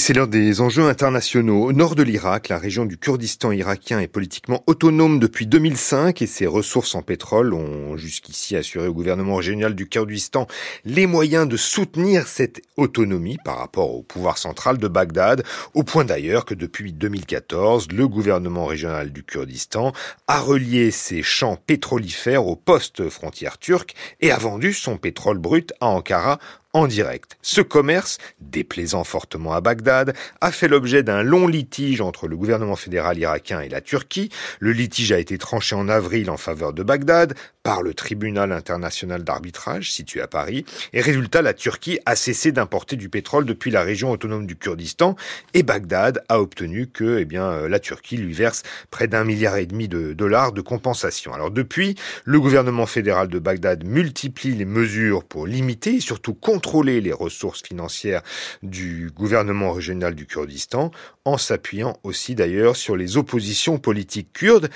c'est l'heure des enjeux internationaux. Au nord de l'Irak, la région du Kurdistan irakien est politiquement autonome depuis 2005 et ses ressources en pétrole ont jusqu'ici assuré au gouvernement régional du Kurdistan les moyens de soutenir cette autonomie par rapport au pouvoir central de Bagdad, au point d'ailleurs que depuis 2014, le gouvernement régional du Kurdistan a relié ses champs pétrolifères aux postes frontières turques et a vendu son pétrole brut à Ankara en direct. Ce commerce, déplaisant fortement à Bagdad, a fait l'objet d'un long litige entre le gouvernement fédéral irakien et la Turquie. Le litige a été tranché en avril en faveur de Bagdad par le tribunal international d'arbitrage situé à Paris. Et résultat, la Turquie a cessé d'importer du pétrole depuis la région autonome du Kurdistan et Bagdad a obtenu que, eh bien, euh, la Turquie lui verse près d'un milliard et demi de dollars de compensation. Alors depuis, le gouvernement fédéral de Bagdad multiplie les mesures pour limiter et surtout contrôler les ressources financières du gouvernement régional du Kurdistan, en s'appuyant aussi d'ailleurs sur les oppositions politiques kurdes.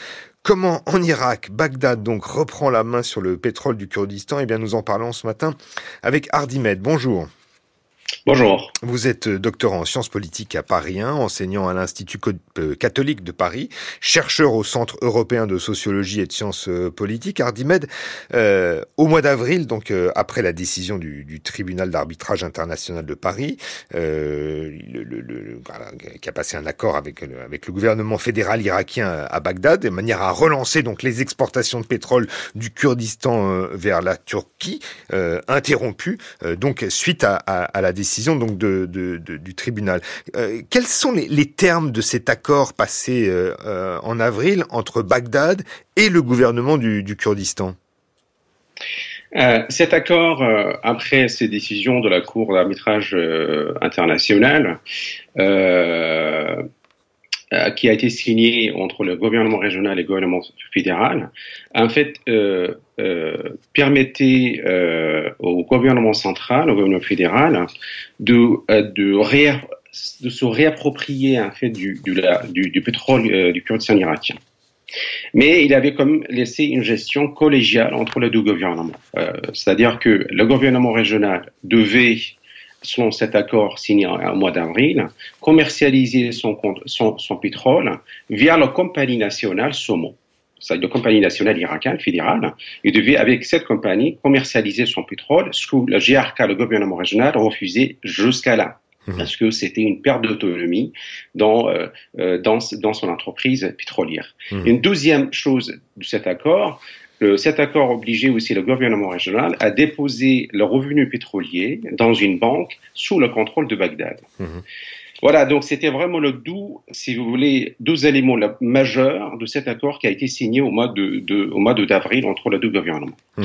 Comment en Irak, Bagdad donc reprend la main sur le pétrole du Kurdistan Eh bien nous en parlons ce matin avec Hardimed. Bonjour. Bonjour. Vous êtes doctorant en sciences politiques à Paris 1, enseignant à l'Institut euh, catholique de Paris, chercheur au Centre européen de sociologie et de sciences euh, politiques. Ardimed, euh, au mois d'avril, donc euh, après la décision du, du tribunal d'arbitrage international de Paris, euh, le, le, le, voilà, qui a passé un accord avec, avec le gouvernement fédéral irakien à Bagdad, de manière à relancer donc les exportations de pétrole du Kurdistan vers la Turquie, interrompues donc suite à, à, à la décision donc du tribunal. Euh, quels sont les, termes de cet accord passé euh, euh, en avril entre Bagdad et le gouvernement du, Kurdistan? Cet accord, après ces décisions de la Cour d'arbitrage euh, internationale, euh, qui a été signé entre le gouvernement régional et le gouvernement fédéral, en fait, euh, euh, permettait euh, au gouvernement central, au gouvernement fédéral, de, de, se réapproprier en fait du, du, du, du pétrole du Kurdistan irakien. Mais il avait comme laissé une gestion collégiale entre les deux gouvernements. C'est-à-dire que le gouvernement régional devait selon cet accord signé au mois d'avril, commercialiser son, son, son, pétrole via la compagnie nationale SOMO. C'est la compagnie nationale irakienne fédérale. Il devait, avec cette compagnie, commercialiser son pétrole, ce que le GRK, le gouvernement régional, refusait jusqu'à là. Mmh. Parce que c'était une perte d'autonomie dans, euh, dans, dans son entreprise pétrolière. Mmh. Une deuxième chose de cet accord, cet accord obligeait aussi le gouvernement régional à déposer le revenu pétrolier dans une banque sous le contrôle de Bagdad. Mmh. Voilà, donc c'était vraiment le doux, si vous voulez, deux éléments majeurs de cet accord qui a été signé au mois de, de au mois d'avril entre les deux gouvernements. Mmh.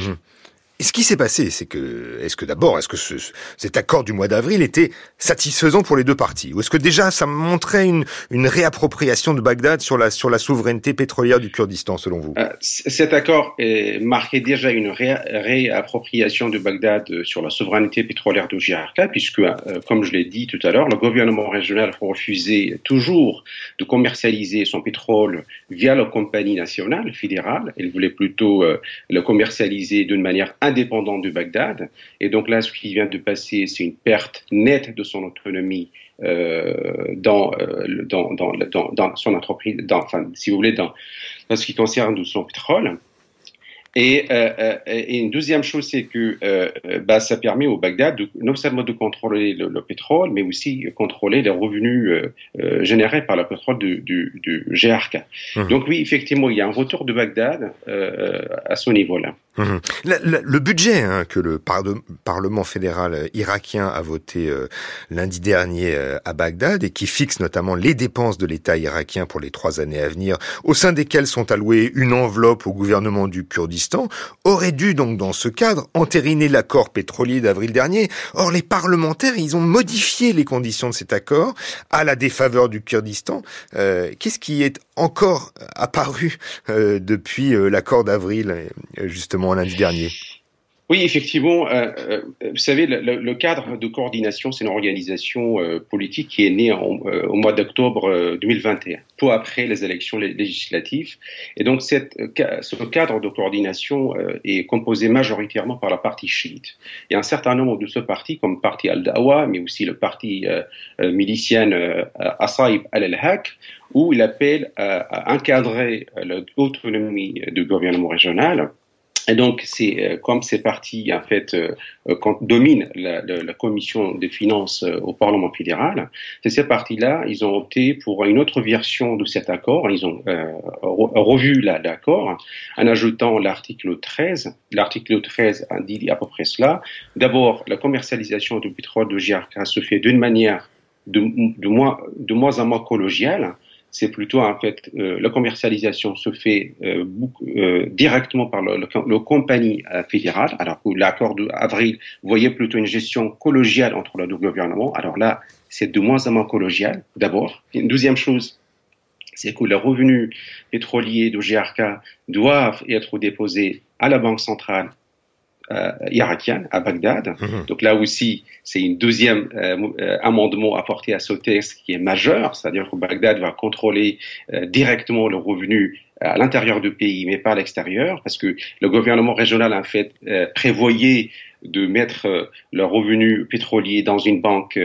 Et ce qui s'est passé, c'est que, est-ce que d'abord, est-ce que ce, cet accord du mois d'avril était satisfaisant pour les deux parties? Ou est-ce que déjà ça montrait une, une réappropriation de Bagdad sur la, sur la souveraineté pétrolière du Kurdistan, selon vous? Euh, Cet accord marquait déjà une ré, réappropriation de Bagdad sur la souveraineté pétrolière de JRK, puisque, euh, comme je l'ai dit tout à l'heure, le gouvernement régional refusait toujours de commercialiser son pétrole via la compagnie nationale fédérale. Il voulait plutôt euh, le commercialiser d'une manière indépendant de Bagdad. Et donc là, ce qui vient de passer, c'est une perte nette de son autonomie euh, dans, euh, dans, dans, dans, dans, son entreprise, dans, enfin, si vous voulez, dans, dans ce qui concerne son pétrole. Et, euh, et, une deuxième chose, c'est que euh, bah, ça permet au Bagdad de, non seulement de contrôler le, le pétrole, mais aussi contrôler les revenus euh, générés par le pétrole du, du, du GRK. Mmh. Donc oui, effectivement, il y a un retour de Bagdad à ce niveau-là. Mmh. Le, budget hein, que le par Parlement fédéral irakien a voté lundi dernier à Bagdad et qui fixe notamment les dépenses de l'État irakien pour les trois années à venir, au sein desquelles sont allouées une enveloppe au gouvernement du Kurdistan aurait dû donc dans ce cadre entériner l'accord pétrolier d'avril dernier. Or les parlementaires, ils ont modifié les conditions de cet accord à la défaveur du Kurdistan. Euh, Qu'est-ce qui est encore apparu euh, depuis euh, l'accord d'avril, euh, lundi dernier Oui, effectivement. Euh, euh, vous savez, le, cadre de coordination, c'est une organisation euh, politique qui est née au mois d'octobre 2021, peu après les élections législatives. Et donc, ce cadre de coordination est composé majoritairement par la partie chiite. A un certain nombre de ce parti, comme le parti Al-Dawa, mais aussi le parti milicien Asaib al-Haq, où il appelle à encadrer l'autonomie du gouvernement régional et donc, c'est euh, comme ces partis en fait euh, dominent la, la, commission des finances euh, au Parlement fédéral, c'est ces partis-là, ils ont opté pour une autre version de cet accord. Ils ont revu l'accord en ajoutant l'article 13. L'article 13 dit à peu près cela. D'abord, la commercialisation du pétrole de GRK se fait d'une manière de, de, moins, de moins en moins collégiale c'est plutôt en fait euh, la commercialisation se fait euh, euh, directement par le, le, compagnie fédérale, alors que l'accord d'avril voyait plutôt une gestion collégiale entre les deux gouvernements. Alors là, c'est de moins en moins collégial, d'abord. Une deuxième chose, c'est que les revenus pétroliers de GRK doivent être déposés à la Banque centrale euh, irakienne à Bagdad. Mhm. Donc là aussi, c'est une deuxième euh, euh, amendement apporté à ce texte qui est majeur, c'est-à-dire que Bagdad va contrôler directement le revenu à l'intérieur du pays, mais pas à l'extérieur, parce que le gouvernement régional en fait prévoyait de mettre le revenu pétrolier dans une banque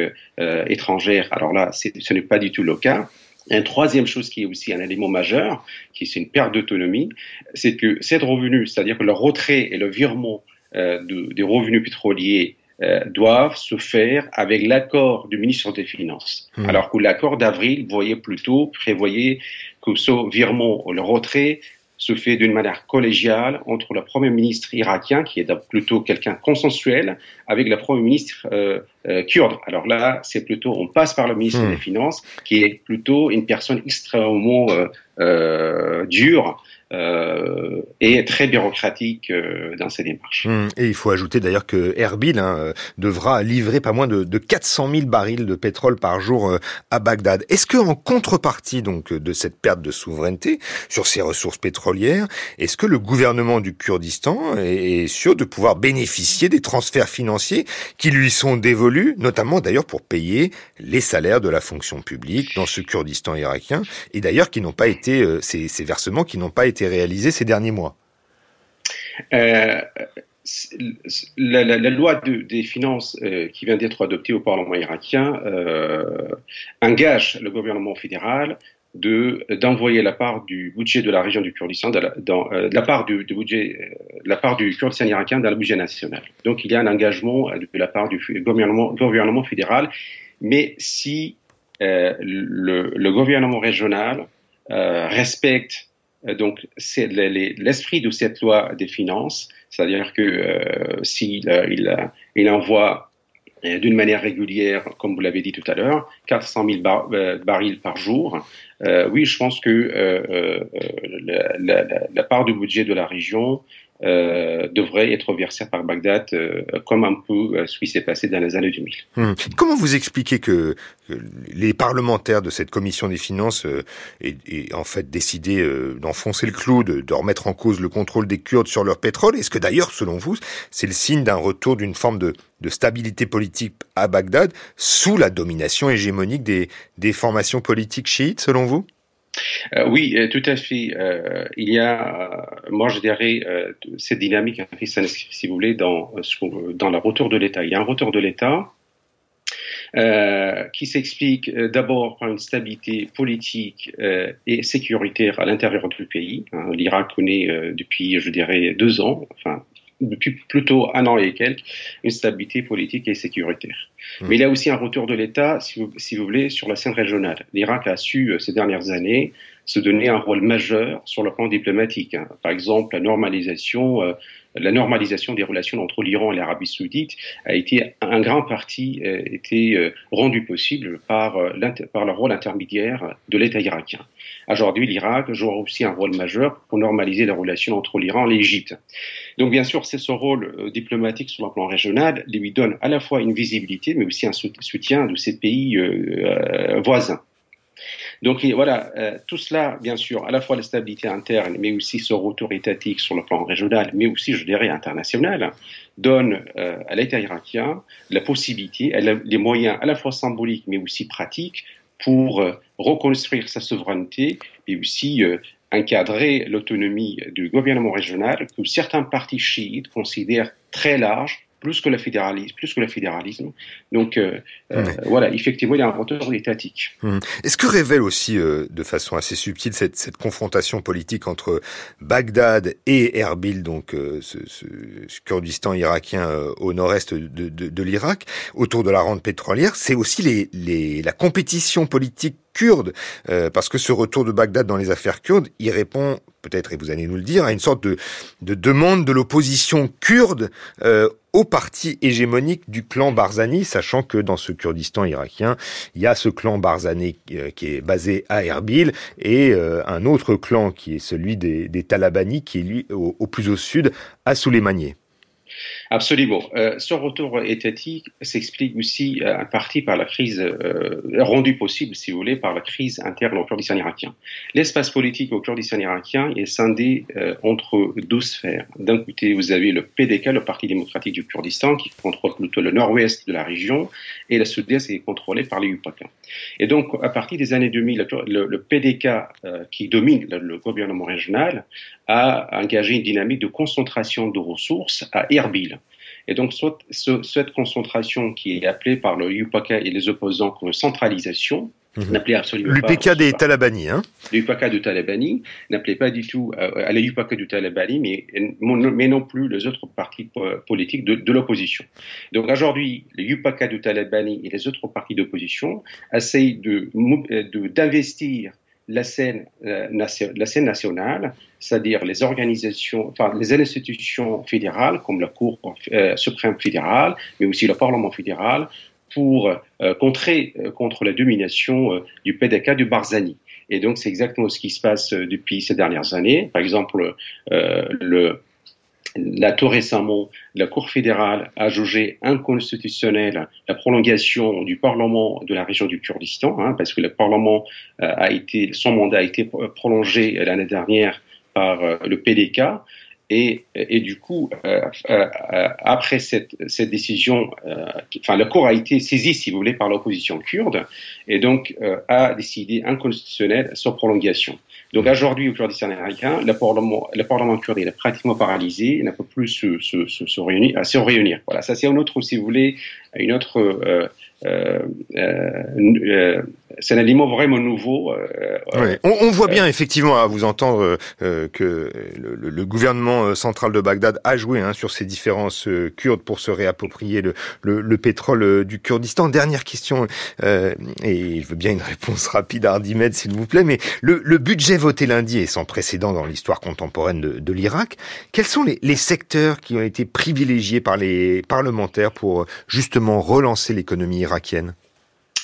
étrangère. Alors là, ce n'est pas du tout le cas. Une troisième chose qui est aussi un élément majeur, qui est une perte d'autonomie, c'est que cet revenu, c'est-à-dire que le retrait et le virement euh, des revenus pétroliers euh, doivent se faire avec l'accord du ministre des Finances. Hmm. Alors que l'accord d'avril voyait plutôt, prévoyait que ce virement, le retrait, se fait d'une manière collégiale entre le Premier ministre irakien, qui est plutôt quelqu'un consensuel, avec le Premier ministre euh, kurde. Alors là, c'est plutôt, on passe par le ministre hmm. des Finances, qui est plutôt une personne extrêmement dure euh, et très bureaucratique euh, dans ces démarches. Hum, et il faut ajouter d'ailleurs que Erbil hein, euh, devra livrer pas moins de, de 400 000 barils de pétrole par jour à Bagdad. Est-ce que en contrepartie donc de cette perte de souveraineté sur ces ressources pétrolières, est-ce que le gouvernement du Kurdistan est sûr de pouvoir bénéficier des transferts financiers qui lui sont dévolus, notamment d'ailleurs pour payer les salaires de la fonction publique dans ce Kurdistan irakien, et d'ailleurs qui n'ont pas été ces versements qui n'ont pas été réalisé ces derniers mois euh, la, loi des finances euh, qui vient d'être adoptée au Parlement irakien euh, engage le gouvernement fédéral de d'envoyer la part du budget de la région du Kurdistan, la, dans, la part du, budget, la part du Kurdistan irakien dans le budget national. Donc il y a un engagement de la part du gouvernement, fédéral, mais si le, gouvernement régional respecte donc, c'est l'esprit de cette loi des finances, c'est-à-dire que euh, s'il euh, il, il, envoie d'une manière régulière, comme vous l'avez dit tout à l'heure, 400 000 barils par jour, oui, je pense que la, part du budget de la région euh, devrait être versé par Bagdad, euh, comme un peu euh, ce qui s'est passé dans les années 2000. Hmm. Comment vous expliquez que, les parlementaires de cette commission des finances aient, en fait décidé d'enfoncer le clou, de, remettre en cause le contrôle des Kurdes sur leur pétrole? Est-ce que d'ailleurs, selon vous, c'est le signe d'un retour d'une forme de, stabilité politique à Bagdad sous la domination hégémonique des formations politiques chiites, selon vous? Euh, oui, euh, tout à fait. Euh, il y a, moi je dirais, cette dynamique, si vous voulez, dans, dans le retour de l'État. Il y a un retour de l'État qui s'explique d'abord par une stabilité politique et sécuritaire à l'intérieur du pays. Hein, L'Irak connaît depuis, je dirais, deux ans, enfin depuis plutôt un an et quelques, une stabilité politique et sécuritaire. Mmh. Mais il y a aussi un retour de l'État, si vous, si vous voulez, sur la scène régionale. L'Irak a su, euh, ces dernières années, se donner un rôle majeur sur le plan diplomatique. Hein. Par exemple, la normalisation euh, la normalisation des relations entre l'Iran et l'Arabie saoudite a été un grand parti euh, été euh, rendu possible par, euh, par le rôle intermédiaire de l'État irakien. Aujourd'hui, l'Irak joue aussi un rôle majeur pour normaliser les relations entre l'Iran et l'Égypte. Donc, bien sûr, c'est ce rôle diplomatique sur le plan régional lui donne à la fois une visibilité, mais aussi un soutien de ces pays voisins. Donc voilà, tout cela, bien sûr, à la fois la stabilité interne, mais aussi ce retour sur le plan régional, mais aussi, je dirais, international, donne à l'État irakien la possibilité, les moyens à la fois symboliques, mais aussi pratiques, pour reconstruire sa souveraineté et aussi encadrer l'autonomie du gouvernement régional que certains partis chiites considèrent très large plus que le fédéralisme, plus que le fédéralisme. Donc euh, euh, voilà, effectivement, il y a un retour étatique. Hum. Est-ce que révèle aussi, euh, de façon assez subtile, cette, cette, confrontation politique entre Bagdad et Erbil, donc ce, ce, Kurdistan irakien au nord-est de, de, de l'Irak, autour de la rente pétrolière, c'est aussi les, les, la compétition politique kurde, parce que ce retour de Bagdad dans les affaires kurdes, il répond peut-être, et vous allez nous le dire, à une sorte de, de demande de l'opposition kurde euh, au parti hégémonique du clan Barzani, sachant que dans ce Kurdistan irakien, il y a ce clan Barzani euh, qui est basé à Erbil et euh, un autre clan qui est celui des, Talabani qui est lui au, au plus au sud à Souleymaniye. Absolument. Euh, ce retour étatique s'explique aussi euh, en partie par la crise euh, rendue possible, si vous voulez, par la crise interne au Kurdistan irakien. L'espace politique au Kurdistan irakien est scindé euh, entre deux sphères. D'un côté, vous avez le PDK, le Parti démocratique du Kurdistan, qui contrôle plutôt le nord-ouest de la région, et le sud-est est contrôlé par les UPAK. Et donc, à partir des années 2000, le, le PDK, euh, qui domine le gouvernement régional, a engagé une dynamique de concentration de ressources à Erbil. Et donc, cette concentration qui est appelée par le UPK et les opposants comme centralisation, Mmh. N'appelait absolument L'UPK des Talabani, hein L'UPK de Talabani n'appelait pas du tout euh, à l'UPK du Talabani, mais, mais non plus les autres partis politiques de, de l'opposition. Donc aujourd'hui, les UPK du Talabani et les autres partis d'opposition essayent d'investir de, d'investir la scène, euh, la scène nationale, c'est-à-dire les organisations, enfin les institutions fédérales comme la Cour euh, suprême fédérale, mais aussi le Parlement fédéral, pour euh, contrer contre la domination du PDK du Barzani. Et donc c'est exactement ce qui se passe depuis ces dernières années. Par exemple, le Là, tout récemment, la Cour fédérale a jugé inconstitutionnelle la prolongation du Parlement de la région du Kurdistan, hein, parce que le Parlement euh, a été, son mandat a été prolongé l'année dernière par euh, le PDK. Et, et, du coup, euh, euh, après cette, cette décision, euh, enfin, la Cour a été saisie, si vous voulez, par l'opposition kurde, et donc a décidé inconstitutionnel sa prolongation. Donc aujourd'hui, au Kurdistan américain, le Parlement, le Parlement kurde est pratiquement paralysé, il n'a pas plus se, se, se, se, réunir, à se réunir. Voilà, ça c'est un autre, si vous voulez, une autre euh, euh, euh, c'est un aliment vraiment nouveau. Euh, oui. on, on, voit bien effectivement à vous entendre euh, que le, le, gouvernement central de Bagdad a joué hein, sur ces différences kurdes pour se réapproprier le, le, le pétrole du Kurdistan. Dernière question, et je veux bien une réponse rapide à Ardimed s'il vous plaît, mais le, budget voté lundi est sans précédent dans l'histoire contemporaine de, de l'Irak. Quels sont les, les secteurs qui ont été privilégiés par les parlementaires pour justement relancer l'économie irakienne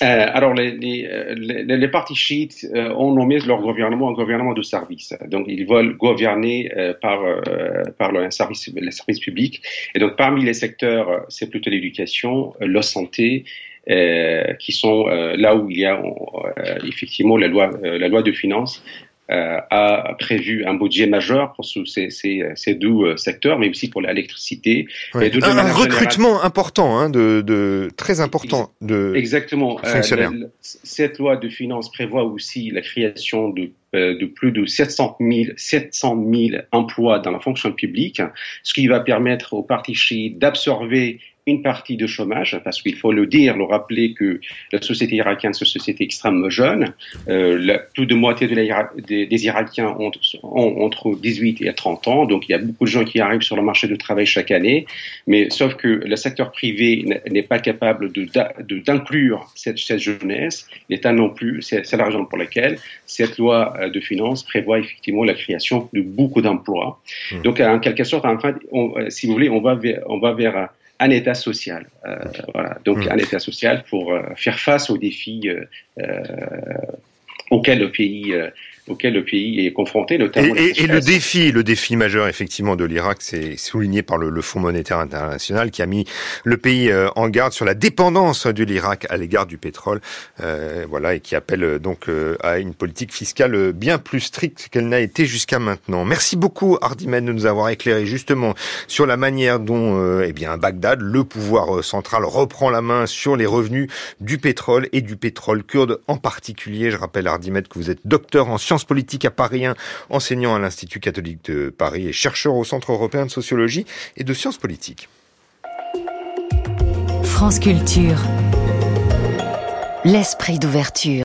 euh, alors, les, les, partis chiites euh, ont nommé leur gouvernement un gouvernement de service. Donc, ils veulent gouverner euh, par, euh, par le service, les services publics. Et donc, parmi les secteurs, c'est plutôt l'éducation, la santé, qui sont là où il y a effectivement la loi, la loi de finances euh, a prévu un budget majeur pour ces, ces, ces deux euh, secteurs, mais aussi pour l'électricité. Ouais. Un, un recrutement important, hein, de, de, très important de Exactement. Euh, fonctionnaires. Euh, cette loi de finances prévoit aussi la création de de plus de 700 000, 700 000 emplois dans la fonction publique, ce qui va permettre aux partis chiites d'absorber une partie de chômage, parce qu'il faut le dire, le rappeler que la société irakienne, c'est une société extrêmement jeune. Euh, la, plus de moitié de la, des, des, Irakiens ont, ont, entre 18 et 30 ans, donc il y a beaucoup de gens qui arrivent sur le marché du travail chaque année, mais sauf que le secteur privé n'est pas capable d'inclure de, cette, cette jeunesse, l'État non plus, c'est la raison pour laquelle cette loi euh, de finances prévoit effectivement la création de beaucoup d'emplois. Mmh. Donc en quelque sorte, en fait, on, euh, si vous voulez, on va vers, on va vers un État social. Euh, voilà. Donc mmh. un État social pour euh, faire face aux défis euh, auxquels le pays auquel le pays est confronté, notamment. Et, et, le défi, le défi majeur effectivement de l'Irak, c'est souligné par le, le, Fonds monétaire international qui a mis le pays euh, en garde sur la dépendance de l'Irak à l'égard du pétrole, euh, voilà, et qui appelle euh, donc euh, à une politique fiscale bien plus stricte qu'elle n'a été jusqu'à maintenant. Merci beaucoup Hardimen de nous avoir éclairé justement sur la manière dont, eh bien, Bagdad, le pouvoir central, reprend la main sur les revenus du pétrole et du pétrole kurde en particulier. Je rappelle Hardimet que vous êtes docteur en sciences politique à Paris 1, enseignant à l'Institut catholique de Paris et chercheur au Centre européen de sociologie et de sciences politiques. France Culture. L'esprit d'ouverture.